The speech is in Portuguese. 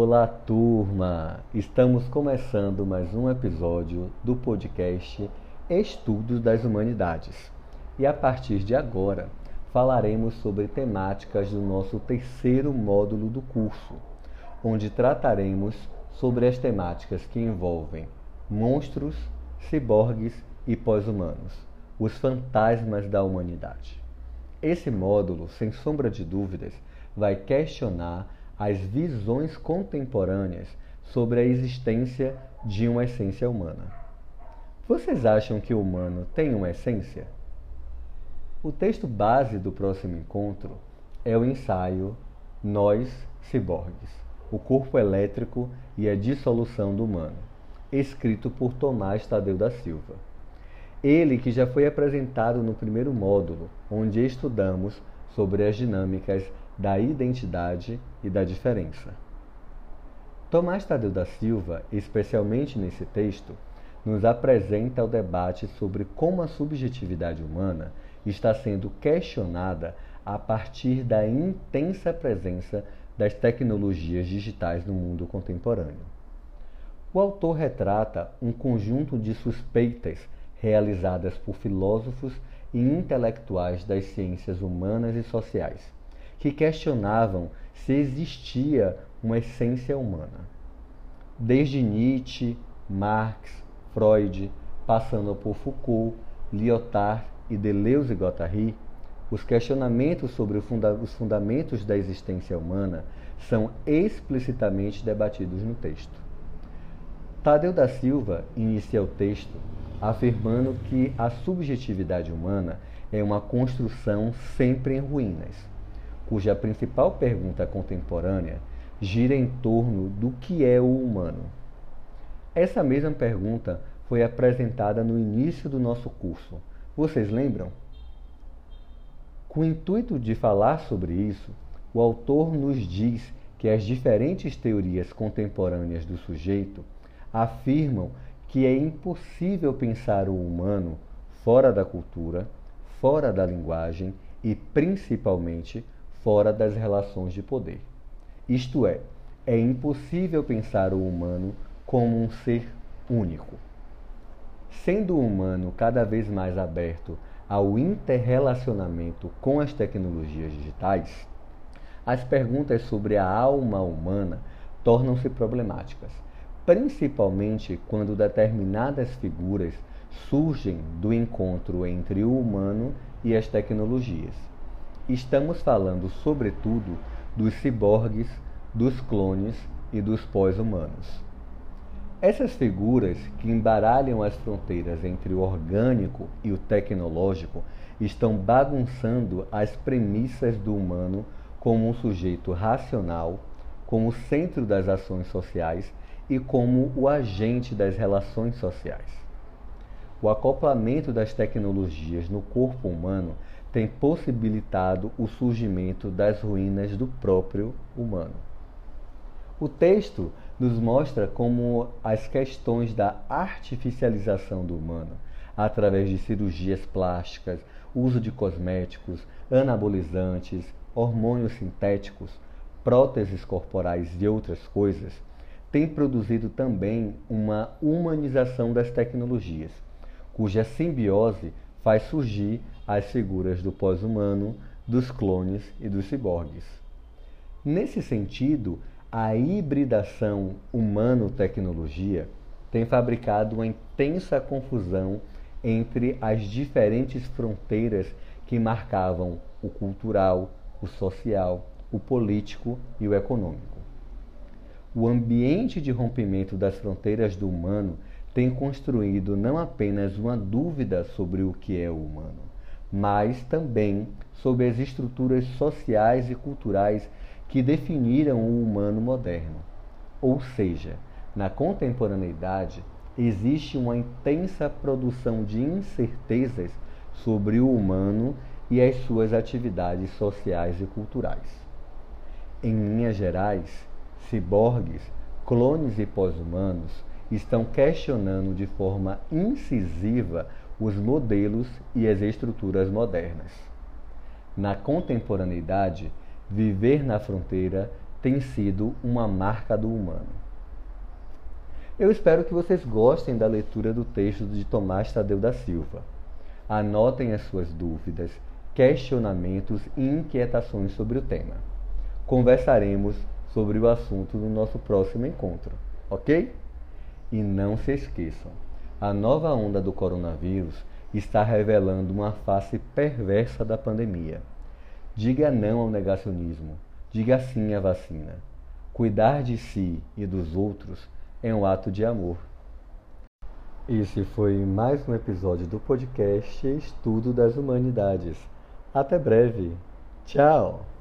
Olá, turma! Estamos começando mais um episódio do podcast Estudos das Humanidades. E a partir de agora, falaremos sobre temáticas do nosso terceiro módulo do curso, onde trataremos sobre as temáticas que envolvem monstros, ciborgues e pós-humanos, os fantasmas da humanidade. Esse módulo, sem sombra de dúvidas, vai questionar as visões contemporâneas sobre a existência de uma essência humana. Vocês acham que o humano tem uma essência? O texto base do próximo encontro é o ensaio Nós, Ciborgues, o corpo elétrico e a dissolução do humano, escrito por Tomás Tadeu da Silva. Ele que já foi apresentado no primeiro módulo, onde estudamos sobre as dinâmicas da identidade e da diferença. Tomás Tadeu da Silva, especialmente nesse texto, nos apresenta o debate sobre como a subjetividade humana está sendo questionada a partir da intensa presença das tecnologias digitais no mundo contemporâneo. O autor retrata um conjunto de suspeitas realizadas por filósofos e intelectuais das ciências humanas e sociais que questionavam se existia uma essência humana. Desde Nietzsche, Marx, Freud, passando por Foucault, Lyotard e Deleuze e Guattari, os questionamentos sobre os fundamentos da existência humana são explicitamente debatidos no texto. Tadeu da Silva inicia o texto afirmando que a subjetividade humana é uma construção sempre em ruínas cuja principal pergunta contemporânea gira em torno do que é o humano. Essa mesma pergunta foi apresentada no início do nosso curso. Vocês lembram? Com o intuito de falar sobre isso, o autor nos diz que as diferentes teorias contemporâneas do sujeito afirmam que é impossível pensar o humano fora da cultura, fora da linguagem e, principalmente, fora das relações de poder. Isto é, é impossível pensar o humano como um ser único. Sendo o humano cada vez mais aberto ao interrelacionamento com as tecnologias digitais, as perguntas sobre a alma humana tornam-se problemáticas, principalmente quando determinadas figuras surgem do encontro entre o humano e as tecnologias. Estamos falando, sobretudo, dos ciborgues, dos clones e dos pós-humanos. Essas figuras que embaralham as fronteiras entre o orgânico e o tecnológico estão bagunçando as premissas do humano como um sujeito racional, como centro das ações sociais e como o agente das relações sociais. O acoplamento das tecnologias no corpo humano tem possibilitado o surgimento das ruínas do próprio humano. O texto nos mostra como as questões da artificialização do humano, através de cirurgias plásticas, uso de cosméticos, anabolizantes, hormônios sintéticos, próteses corporais e outras coisas, tem produzido também uma humanização das tecnologias, cuja simbiose faz surgir as figuras do pós-humano, dos clones e dos ciborgues. Nesse sentido, a hibridação humano-tecnologia tem fabricado uma intensa confusão entre as diferentes fronteiras que marcavam o cultural, o social, o político e o econômico. O ambiente de rompimento das fronteiras do humano tem construído não apenas uma dúvida sobre o que é o humano, mas também sobre as estruturas sociais e culturais que definiram o humano moderno. Ou seja, na contemporaneidade existe uma intensa produção de incertezas sobre o humano e as suas atividades sociais e culturais. Em linhas gerais, ciborgues, clones e pós-humanos estão questionando de forma incisiva os modelos e as estruturas modernas. Na contemporaneidade, viver na fronteira tem sido uma marca do humano. Eu espero que vocês gostem da leitura do texto de Tomás Tadeu da Silva. Anotem as suas dúvidas, questionamentos e inquietações sobre o tema. Conversaremos sobre o assunto no nosso próximo encontro, ok? E não se esqueçam, a nova onda do coronavírus está revelando uma face perversa da pandemia. Diga não ao negacionismo, diga sim à vacina. Cuidar de si e dos outros é um ato de amor. Esse foi mais um episódio do podcast Estudo das Humanidades. Até breve. Tchau!